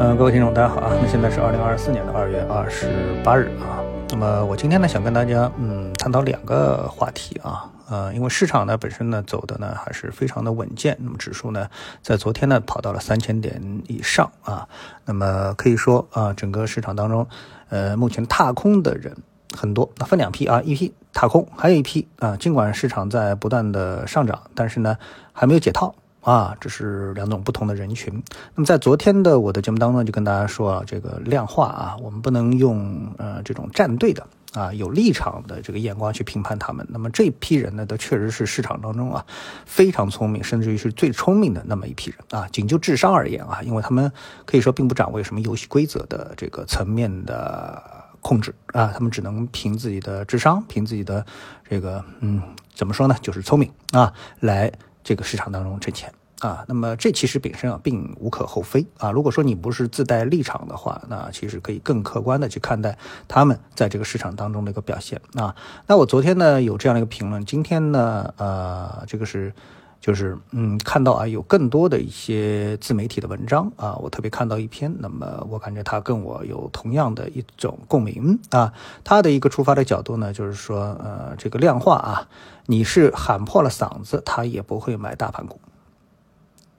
呃，各位听众，大家好啊！那现在是二零二四年的二月二十八日啊。那么我今天呢，想跟大家嗯探讨两个话题啊。呃，因为市场呢本身呢走的呢还是非常的稳健，那么指数呢在昨天呢跑到了三千点以上啊。那么可以说啊，整个市场当中，呃，目前踏空的人很多，那分两批啊，一批踏空，还有一批啊，尽管市场在不断的上涨，但是呢还没有解套。啊，这是两种不同的人群。那么在昨天的我的节目当中，就跟大家说啊，这个量化啊，我们不能用呃这种站队的啊有立场的这个眼光去评判他们。那么这批人呢，都确实是市场当中啊非常聪明，甚至于是最聪明的那么一批人啊。仅就智商而言啊，因为他们可以说并不掌握什么游戏规则的这个层面的控制啊，他们只能凭自己的智商，凭自己的这个嗯怎么说呢，就是聪明啊来。这个市场当中挣钱啊，那么这其实本身啊并无可厚非啊。如果说你不是自带立场的话，那其实可以更客观的去看待他们在这个市场当中的一个表现啊。那我昨天呢有这样的一个评论，今天呢呃这个是就是嗯看到啊有更多的一些自媒体的文章啊，我特别看到一篇，那么我感觉他跟我有同样的一种共鸣啊。他的一个出发的角度呢，就是说呃这个量化啊。你是喊破了嗓子，他也不会买大盘股，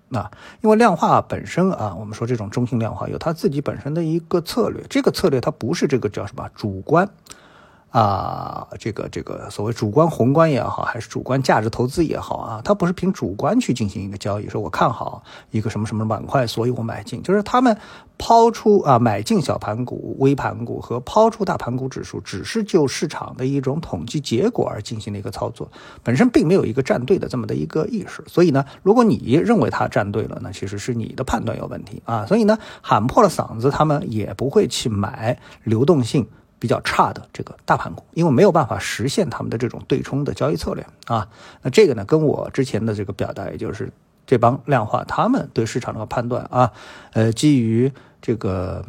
那因为量化本身啊，我们说这种中性量化有它自己本身的一个策略，这个策略它不是这个叫什么主观。啊，这个这个所谓主观宏观也好，还是主观价值投资也好啊，它不是凭主观去进行一个交易，说我看好一个什么什么板块，所以我买进，就是他们抛出啊买进小盘股、微盘股和抛出大盘股指数，只是就市场的一种统计结果而进行的一个操作，本身并没有一个站队的这么的一个意识。所以呢，如果你认为他站队了，那其实是你的判断有问题啊。所以呢，喊破了嗓子，他们也不会去买流动性。比较差的这个大盘股，因为没有办法实现他们的这种对冲的交易策略啊。那这个呢，跟我之前的这个表达，也就是这帮量化他们对市场的判断啊，呃，基于这个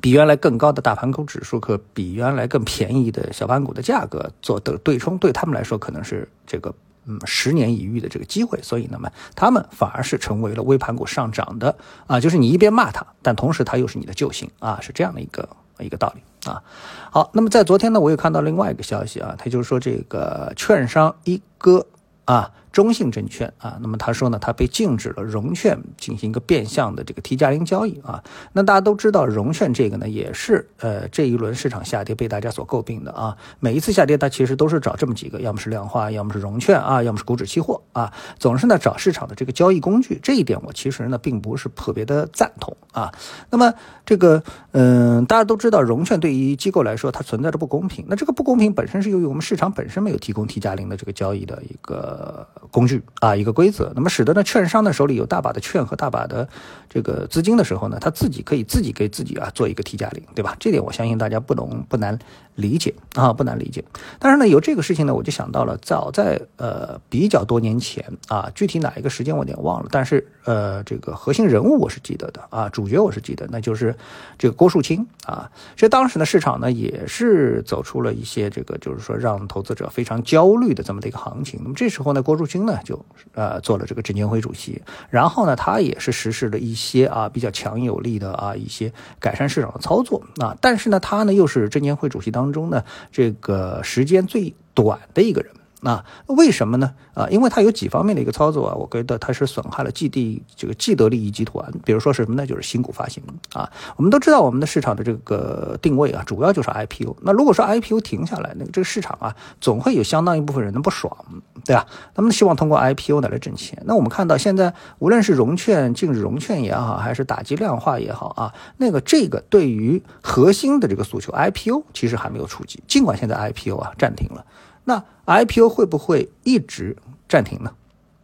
比原来更高的大盘股指数和比原来更便宜的小盘股的价格做的对冲，对他们来说可能是这个嗯十年一遇的这个机会，所以那么他们反而是成为了微盘股上涨的啊，就是你一边骂他，但同时他又是你的救星啊，是这样的一个一个道理。啊，好，那么在昨天呢，我又看到另外一个消息啊，他就是说这个券商一哥啊。中信证券啊，那么他说呢，他被禁止了融券进行一个变相的这个 T 加零交易啊。那大家都知道融券这个呢，也是呃这一轮市场下跌被大家所诟病的啊。每一次下跌，它其实都是找这么几个，要么是量化，要么是融券啊，要么是股指期货啊，总是呢找市场的这个交易工具。这一点我其实呢并不是特别的赞同啊。那么这个嗯，大家都知道融券对于机构来说它存在着不公平，那这个不公平本身是由于我们市场本身没有提供 T 加零的这个交易的一个。工具啊，一个规则，那么使得呢，券商的手里有大把的券和大把的这个资金的时候呢，他自己可以自己给自己啊做一个 T 加零，对吧？这点我相信大家不能不难理解啊，不难理解。但是呢，有这个事情呢，我就想到了，早在呃比较多年前啊，具体哪一个时间我有点忘了，但是呃这个核心人物我是记得的啊，主角我是记得，那就是这个郭树清啊。这当时呢，市场呢也是走出了一些这个就是说让投资者非常焦虑的这么的一个行情。那么这时候呢，郭树清呢就呃做了这个证监会主席，然后呢他也是实施了一些啊比较强有力的啊一些改善市场的操作啊，但是呢他呢又是证监会主席当中呢这个时间最短的一个人。那为什么呢？啊，因为它有几方面的一个操作啊，我觉得它是损害了既地这个既得利益集团。比如说是什么呢？就是新股发行啊。我们都知道我们的市场的这个定位啊，主要就是 IPO。那如果说 IPO 停下来，那个这个市场啊，总会有相当一部分人的不爽，对吧？他们希望通过 IPO 来挣钱。那我们看到现在无论是融券禁止融券也好，还是打击量化也好啊，那个这个对于核心的这个诉求 IPO 其实还没有触及。尽管现在 IPO 啊暂停了。那 IPO 会不会一直暂停呢？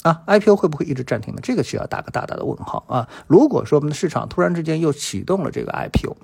啊，IPO 会不会一直暂停呢？这个需要打个大大的问号啊！如果说我们的市场突然之间又启动了这个 IPO。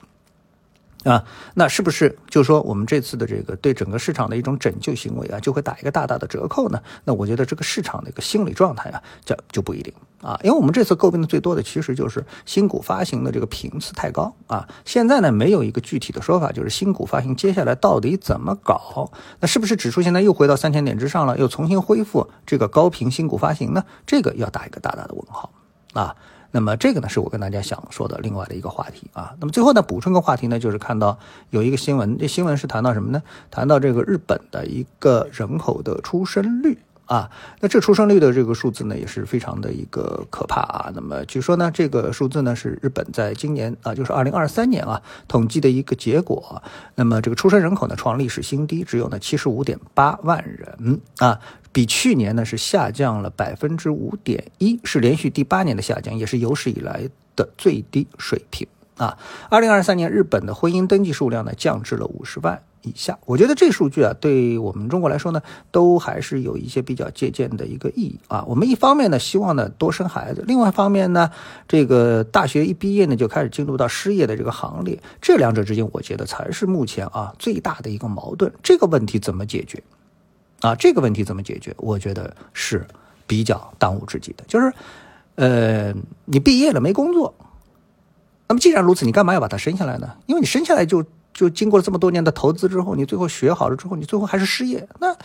啊，那是不是就说我们这次的这个对整个市场的一种拯救行为啊，就会打一个大大的折扣呢？那我觉得这个市场的一个心理状态啊，就就不一定啊，因为我们这次诟病的最多的其实就是新股发行的这个频次太高啊。现在呢，没有一个具体的说法，就是新股发行接下来到底怎么搞？那是不是指数现在又回到三千点之上了，又重新恢复这个高频新股发行呢？这个要打一个大大的问号啊。那么这个呢，是我跟大家想说的另外的一个话题啊。那么最后呢，补充个话题呢，就是看到有一个新闻，这新闻是谈到什么呢？谈到这个日本的一个人口的出生率。啊，那这出生率的这个数字呢，也是非常的一个可怕啊。那么据说呢，这个数字呢是日本在今年啊，就是二零二三年啊统计的一个结果。那么这个出生人口呢创历史新低，只有呢七十五点八万人啊，比去年呢是下降了百分之五点一，是连续第八年的下降，也是有史以来的最低水平啊。二零二三年日本的婚姻登记数量呢降至了五十万。以下，我觉得这数据啊，对我们中国来说呢，都还是有一些比较借鉴的一个意义啊。我们一方面呢，希望呢多生孩子；另外一方面呢，这个大学一毕业呢，就开始进入到失业的这个行列。这两者之间，我觉得才是目前啊最大的一个矛盾。这个问题怎么解决？啊，这个问题怎么解决？我觉得是比较当务之急的。就是，呃，你毕业了没工作，那么既然如此，你干嘛要把他生下来呢？因为你生下来就。就经过了这么多年的投资之后，你最后学好了之后，你最后还是失业，那，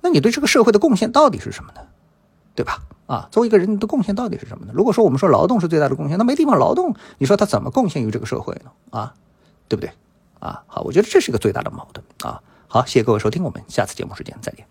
那你对这个社会的贡献到底是什么呢？对吧？啊，作为一个人的贡献到底是什么呢？如果说我们说劳动是最大的贡献，那没地方劳动，你说他怎么贡献于这个社会呢？啊，对不对？啊，好，我觉得这是一个最大的矛盾啊。好，谢谢各位收听，我们下次节目时间再见。